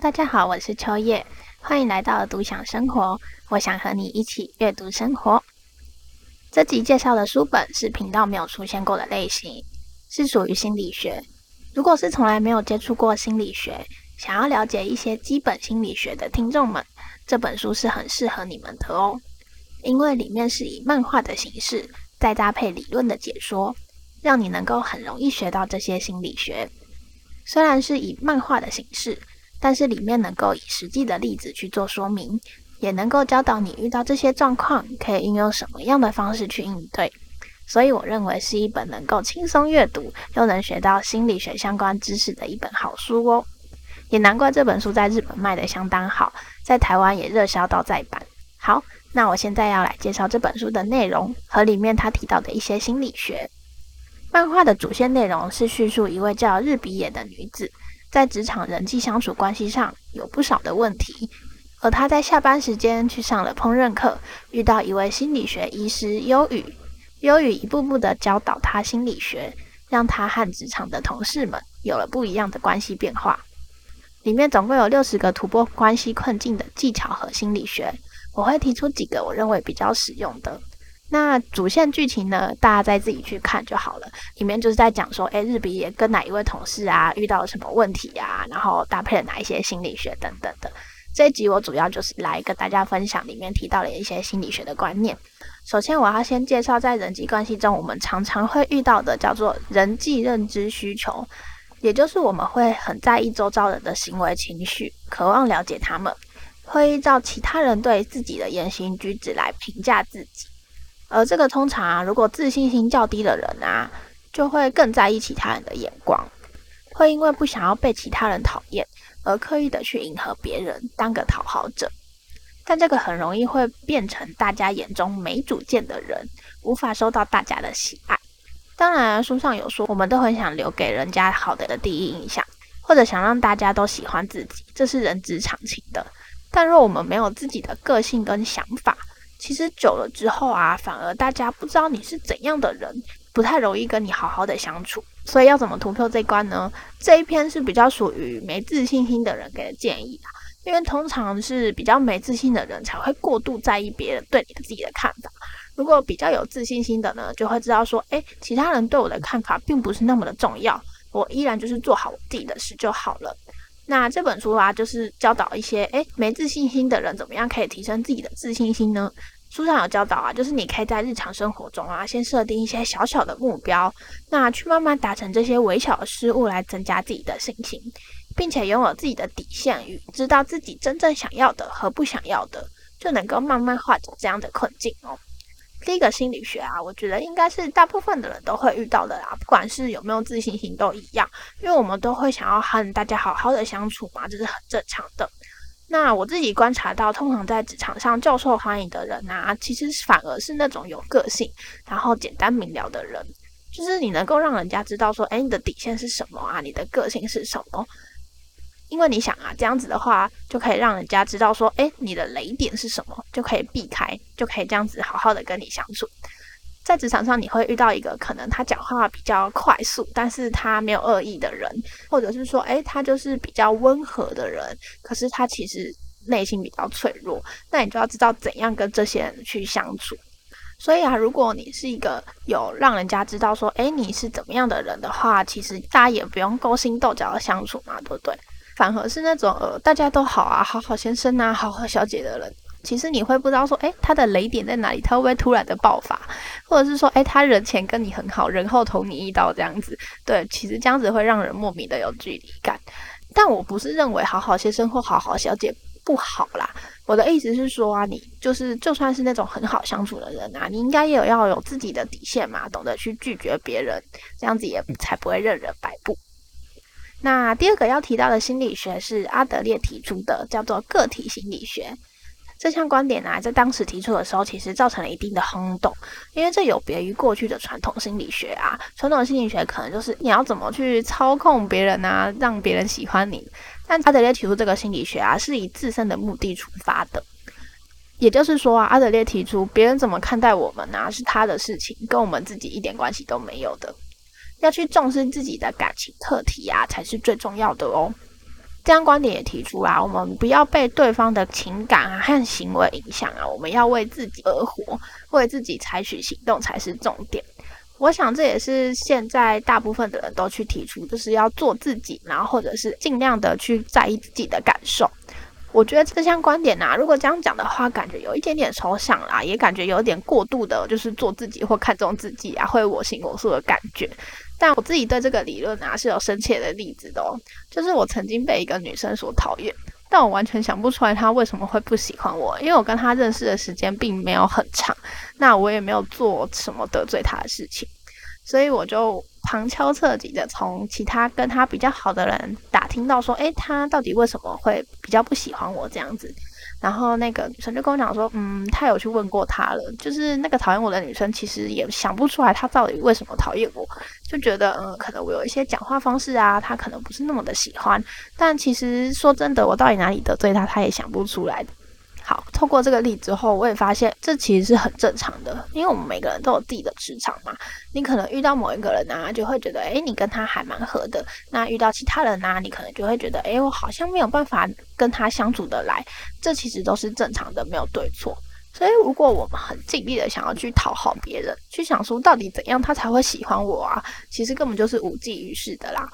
大家好，我是秋叶，欢迎来到独享生活。我想和你一起阅读生活。这集介绍的书本是频道没有出现过的类型，是属于心理学。如果是从来没有接触过心理学，想要了解一些基本心理学的听众们，这本书是很适合你们的哦。因为里面是以漫画的形式，再搭配理论的解说，让你能够很容易学到这些心理学。虽然是以漫画的形式，但是里面能够以实际的例子去做说明，也能够教导你遇到这些状况可以运用什么样的方式去应对。所以我认为是一本能够轻松阅读，又能学到心理学相关知识的一本好书哦。也难怪这本书在日本卖得相当好，在台湾也热销到再版。好，那我现在要来介绍这本书的内容和里面他提到的一些心理学。漫画的主线内容是叙述一位叫日比野的女子，在职场人际相处关系上有不少的问题，而他在下班时间去上了烹饪课，遇到一位心理学医师优羽，优羽一步步的教导他心理学，让他和职场的同事们有了不一样的关系变化。里面总共有六十个突破关系困境的技巧和心理学，我会提出几个我认为比较实用的。那主线剧情呢，大家再自己去看就好了。里面就是在讲说，诶，日比野跟哪一位同事啊遇到了什么问题啊，然后搭配了哪一些心理学等等的。这一集我主要就是来跟大家分享里面提到的一些心理学的观念。首先，我要先介绍在人际关系中我们常常会遇到的叫做人际认知需求，也就是我们会很在意周遭人的行为情绪，渴望了解他们，会依照其他人对自己的言行举止来评价自己。而这个通常啊，如果自信心较低的人啊，就会更在意其他人的眼光，会因为不想要被其他人讨厌，而刻意的去迎合别人，当个讨好者。但这个很容易会变成大家眼中没主见的人，无法受到大家的喜爱。当然，书上有说，我们都很想留给人家好的第一印象，或者想让大家都喜欢自己，这是人之常情的。但若我们没有自己的个性跟想法，其实久了之后啊，反而大家不知道你是怎样的人，不太容易跟你好好的相处。所以要怎么突破这关呢？这一篇是比较属于没自信心的人给的建议啊，因为通常是比较没自信的人才会过度在意别人对你的自己的看法。如果比较有自信心的呢，就会知道说，诶，其他人对我的看法并不是那么的重要，我依然就是做好我自己的事就好了。那这本书啊，就是教导一些诶没自信心的人怎么样可以提升自己的自信心呢？书上有教导啊，就是你可以在日常生活中啊，先设定一些小小的目标，那去慢慢达成这些微小的事物，来增加自己的信心，并且拥有自己的底线与知道自己真正想要的和不想要的，就能够慢慢化解这样的困境哦。第一个心理学啊，我觉得应该是大部分的人都会遇到的啦，不管是有没有自信心都一样，因为我们都会想要和大家好好的相处嘛，这是很正常的。那我自己观察到，通常在职场上较受欢迎的人啊，其实反而是那种有个性，然后简单明了的人，就是你能够让人家知道说，诶，你的底线是什么啊？你的个性是什么？因为你想啊，这样子的话，就可以让人家知道说，诶，你的雷点是什么，就可以避开，就可以这样子好好的跟你相处。在职场上，你会遇到一个可能他讲话比较快速，但是他没有恶意的人，或者是说，诶，他就是比较温和的人，可是他其实内心比较脆弱。那你就要知道怎样跟这些人去相处。所以啊，如果你是一个有让人家知道说，诶，你是怎么样的人的话，其实大家也不用勾心斗角的相处嘛，对不对？反而是那种呃，大家都好啊，好好先生啊，好好小姐的人，其实你会不知道说，诶，他的雷点在哪里？他会不会突然的爆发？或者是说，诶，他人前跟你很好，人后捅你一刀这样子？对，其实这样子会让人莫名的有距离感。但我不是认为好好先生或好好小姐不好啦，我的意思是说啊，你就是就算是那种很好相处的人啊，你应该也有要有自己的底线嘛，懂得去拒绝别人，这样子也才不会任人摆布。那第二个要提到的心理学是阿德烈提出的，叫做个体心理学。这项观点啊，在当时提出的时候，其实造成了一定的轰动，因为这有别于过去的传统心理学啊。传统心理学可能就是你要怎么去操控别人啊，让别人喜欢你。但阿德烈提出这个心理学啊，是以自身的目的出发的。也就是说啊，阿德烈提出别人怎么看待我们啊，是他的事情，跟我们自己一点关系都没有的。要去重视自己的感情课题啊，才是最重要的哦。这样观点也提出啊，我们不要被对方的情感啊和行为影响啊，我们要为自己而活，为自己采取行动才是重点。我想这也是现在大部分的人都去提出，就是要做自己，然后或者是尽量的去在意自己的感受。我觉得这项观点啊，如果这样讲的话，感觉有一点点抽象啦，也感觉有点过度的，就是做自己或看重自己啊，会我行我素的感觉。但我自己对这个理论啊是有深切的例子的哦，就是我曾经被一个女生所讨厌，但我完全想不出来她为什么会不喜欢我，因为我跟她认识的时间并没有很长，那我也没有做什么得罪她的事情，所以我就旁敲侧击的从其他跟她比较好的人打听到说，诶，她到底为什么会比较不喜欢我这样子。然后那个女生就跟我讲说，嗯，她有去问过他了，就是那个讨厌我的女生，其实也想不出来她到底为什么讨厌我，就觉得，嗯，可能我有一些讲话方式啊，她可能不是那么的喜欢，但其实说真的，我到底哪里得罪她，她也想不出来。好，透过这个例子后，我也发现这其实是很正常的，因为我们每个人都有自己的磁场嘛。你可能遇到某一个人啊，就会觉得，诶，你跟他还蛮合的。那遇到其他人啊，你可能就会觉得，诶，我好像没有办法跟他相处得来。这其实都是正常的，没有对错。所以，如果我们很尽力的想要去讨好别人，去想说到底怎样他才会喜欢我啊，其实根本就是无济于事的啦。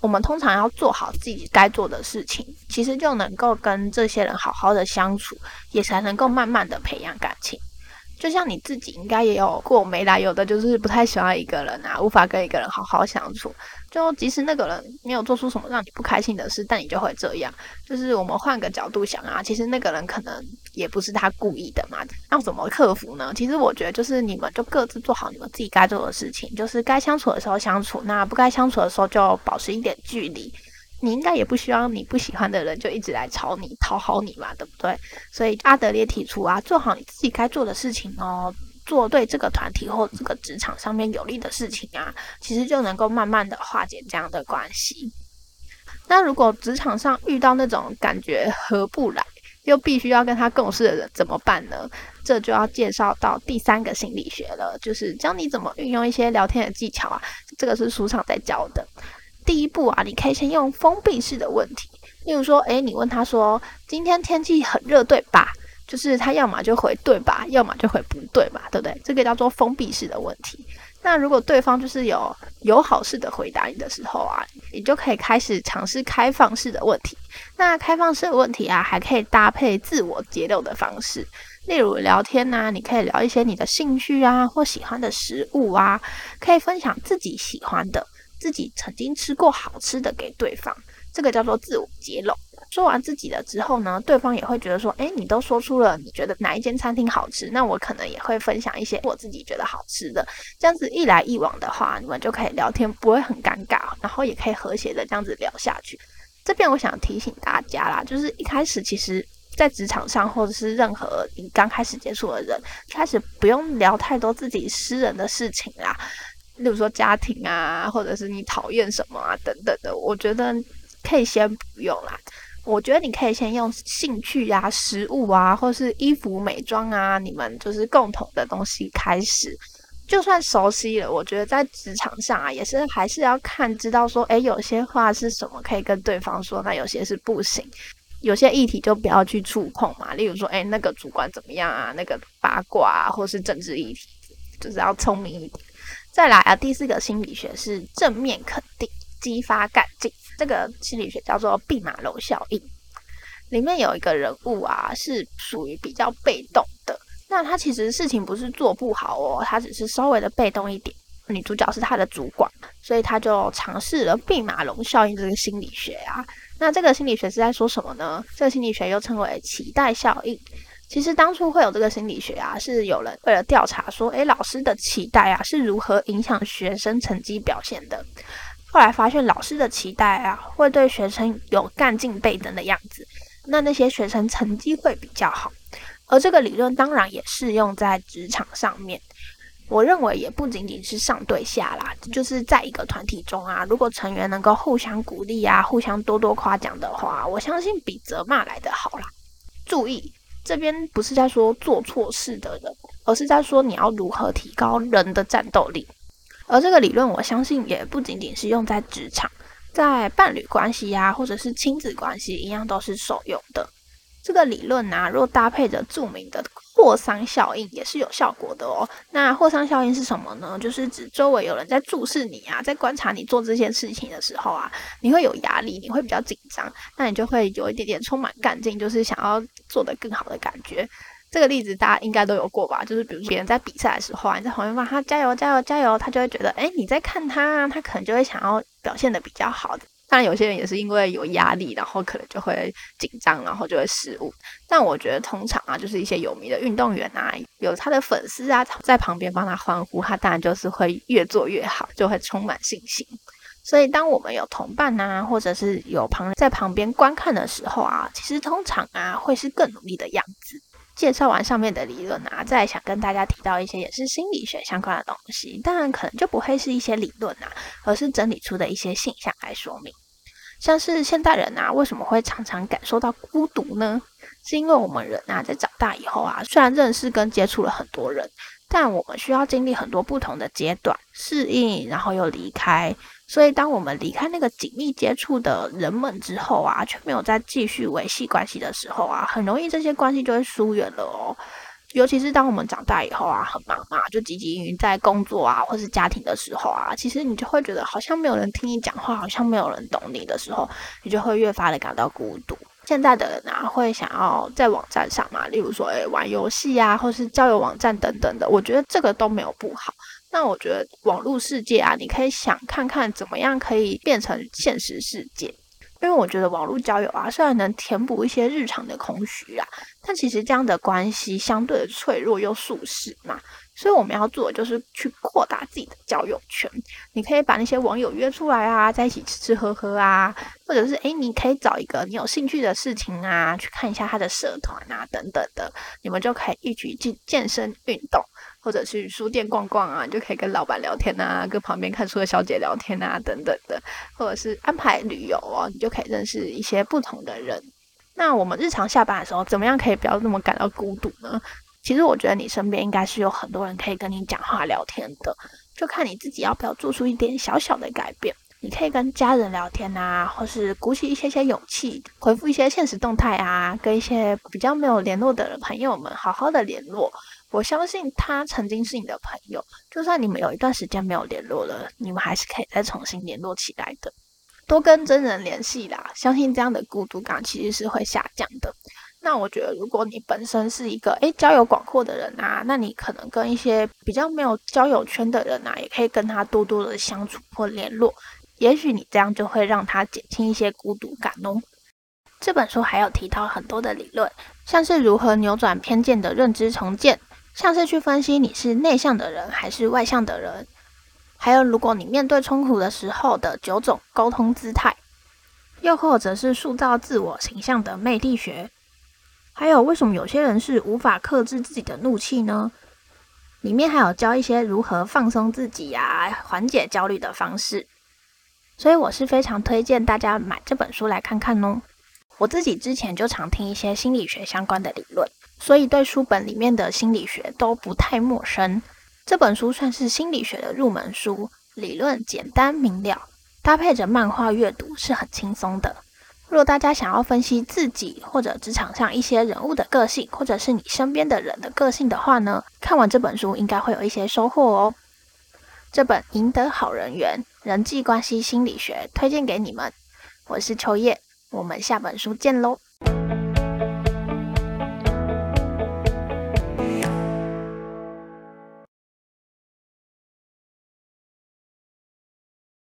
我们通常要做好自己该做的事情，其实就能够跟这些人好好的相处，也才能够慢慢的培养感情。就像你自己应该也有过没来由的，就是不太喜欢一个人啊，无法跟一个人好好相处。就即使那个人没有做出什么让你不开心的事，但你就会这样。就是我们换个角度想啊，其实那个人可能也不是他故意的嘛。要怎么克服呢？其实我觉得就是你们就各自做好你们自己该做的事情，就是该相处的时候相处，那不该相处的时候就保持一点距离。你应该也不希望你不喜欢的人就一直来吵你、讨好你嘛，对不对？所以阿德烈提出啊，做好你自己该做的事情哦，做对这个团体或这个职场上面有利的事情啊，其实就能够慢慢的化解这样的关系。那如果职场上遇到那种感觉合不来，又必须要跟他共事的人怎么办呢？这就要介绍到第三个心理学了，就是教你怎么运用一些聊天的技巧啊。这个是书上在教的。第一步啊，你可以先用封闭式的问题，例如说，诶，你问他说，今天天气很热，对吧？就是他要么就回对吧，要么就回不对嘛，对不对？这个叫做封闭式的问题。那如果对方就是有友好式的回答你的时候啊，你就可以开始尝试开放式的问题。那开放式的问题啊，还可以搭配自我揭露的方式，例如聊天呐、你可以聊一些你的兴趣啊，或喜欢的食物啊，可以分享自己喜欢的。自己曾经吃过好吃的给对方，这个叫做自我揭露。说完自己的之后呢，对方也会觉得说，诶，你都说出了你觉得哪一间餐厅好吃，那我可能也会分享一些我自己觉得好吃的。这样子一来一往的话，你们就可以聊天，不会很尴尬，然后也可以和谐的这样子聊下去。这边我想提醒大家啦，就是一开始其实，在职场上或者是任何你刚开始接触的人，开始不用聊太多自己私人的事情啦。例如说家庭啊，或者是你讨厌什么啊等等的，我觉得可以先不用啦。我觉得你可以先用兴趣啊、食物啊，或是衣服美妆啊，你们就是共同的东西开始。就算熟悉了，我觉得在职场上啊，也是还是要看知道说，诶，有些话是什么可以跟对方说，那有些是不行。有些议题就不要去触碰嘛。例如说，诶，那个主管怎么样啊？那个八卦啊，或是政治议题，就是要聪明一点。再来啊，第四个心理学是正面肯定，激发干劲。这个心理学叫做毕马龙效应。里面有一个人物啊，是属于比较被动的。那他其实事情不是做不好哦，他只是稍微的被动一点。女主角是他的主管，所以他就尝试了毕马龙效应这个心理学啊。那这个心理学是在说什么呢？这个心理学又称为期待效应。其实当初会有这个心理学啊，是有人为了调查说，诶，老师的期待啊是如何影响学生成绩表现的。后来发现，老师的期待啊会对学生有干劲倍增的样子，那那些学生成绩会比较好。而这个理论当然也适用在职场上面。我认为也不仅仅是上对下啦，就是在一个团体中啊，如果成员能够互相鼓励啊，互相多多夸奖的话，我相信比责骂来的好啦。注意。这边不是在说做错事的人，而是在说你要如何提高人的战斗力。而这个理论，我相信也不仅仅是用在职场，在伴侣关系呀、或者是亲子关系，一样都是受用的。这个理论啊，若搭配着著名的霍桑效应，也是有效果的哦。那霍桑效应是什么呢？就是指周围有人在注视你啊，在观察你做这件事情的时候啊，你会有压力，你会比较紧张，那你就会有一点点充满干劲，就是想要做得更好的感觉。这个例子大家应该都有过吧？就是比如别人在比赛的时候啊，你在旁边骂他加油加油加油，他就会觉得，哎，你在看他，他可能就会想要表现得比较好的。当然，有些人也是因为有压力，然后可能就会紧张，然后就会失误。但我觉得，通常啊，就是一些有名的运动员啊，有他的粉丝啊，在旁边帮他欢呼，他当然就是会越做越好，就会充满信心。所以，当我们有同伴啊，或者是有旁人在旁边观看的时候啊，其实通常啊，会是更努力的样子。介绍完上面的理论啊，再想跟大家提到一些也是心理学相关的东西，当然可能就不会是一些理论啊，而是整理出的一些现象来说明。像是现代人啊，为什么会常常感受到孤独呢？是因为我们人啊，在长大以后啊，虽然认识跟接触了很多人，但我们需要经历很多不同的阶段，适应，然后又离开。所以，当我们离开那个紧密接触的人们之后啊，却没有再继续维系关系的时候啊，很容易这些关系就会疏远了哦。尤其是当我们长大以后啊，很忙嘛，就汲汲营营在工作啊，或是家庭的时候啊，其实你就会觉得好像没有人听你讲话，好像没有人懂你的时候，你就会越发的感到孤独。现在的人啊，会想要在网站上嘛，例如说，诶，玩游戏啊，或是交友网站等等的，我觉得这个都没有不好。那我觉得网络世界啊，你可以想看看怎么样可以变成现实世界，因为我觉得网络交友啊，虽然能填补一些日常的空虚啊，但其实这样的关系相对的脆弱又速食嘛。所以我们要做的就是去扩大自己的交友圈。你可以把那些网友约出来啊，在一起吃吃喝喝啊，或者是诶，你可以找一个你有兴趣的事情啊，去看一下他的社团啊，等等的，你们就可以一起去健身运动。或者去书店逛逛啊，你就可以跟老板聊天啊，跟旁边看书的小姐聊天啊，等等的，或者是安排旅游哦，你就可以认识一些不同的人。那我们日常下班的时候，怎么样可以不要那么感到孤独呢？其实我觉得你身边应该是有很多人可以跟你讲话聊天的，就看你自己要不要做出一点小小的改变。你可以跟家人聊天啊，或是鼓起一些些勇气，回复一些现实动态啊，跟一些比较没有联络的朋友们好好的联络。我相信他曾经是你的朋友，就算你们有一段时间没有联络了，你们还是可以再重新联络起来的。多跟真人联系啦，相信这样的孤独感其实是会下降的。那我觉得，如果你本身是一个诶交友广阔的人啊，那你可能跟一些比较没有交友圈的人啊，也可以跟他多多的相处或联络。也许你这样就会让他减轻一些孤独感哦。这本书还有提到很多的理论，像是如何扭转偏见的认知重建。像是去分析你是内向的人还是外向的人，还有如果你面对冲突的时候的九种沟通姿态，又或者是塑造自我形象的魅力学，还有为什么有些人是无法克制自己的怒气呢？里面还有教一些如何放松自己呀、啊、缓解焦虑的方式，所以我是非常推荐大家买这本书来看看哦。我自己之前就常听一些心理学相关的理论。所以对书本里面的心理学都不太陌生。这本书算是心理学的入门书，理论简单明了，搭配着漫画阅读是很轻松的。若大家想要分析自己或者职场上一些人物的个性，或者是你身边的人的个性的话呢，看完这本书应该会有一些收获哦。这本《赢得好人缘：人际关系心理学》推荐给你们。我是秋叶，我们下本书见喽。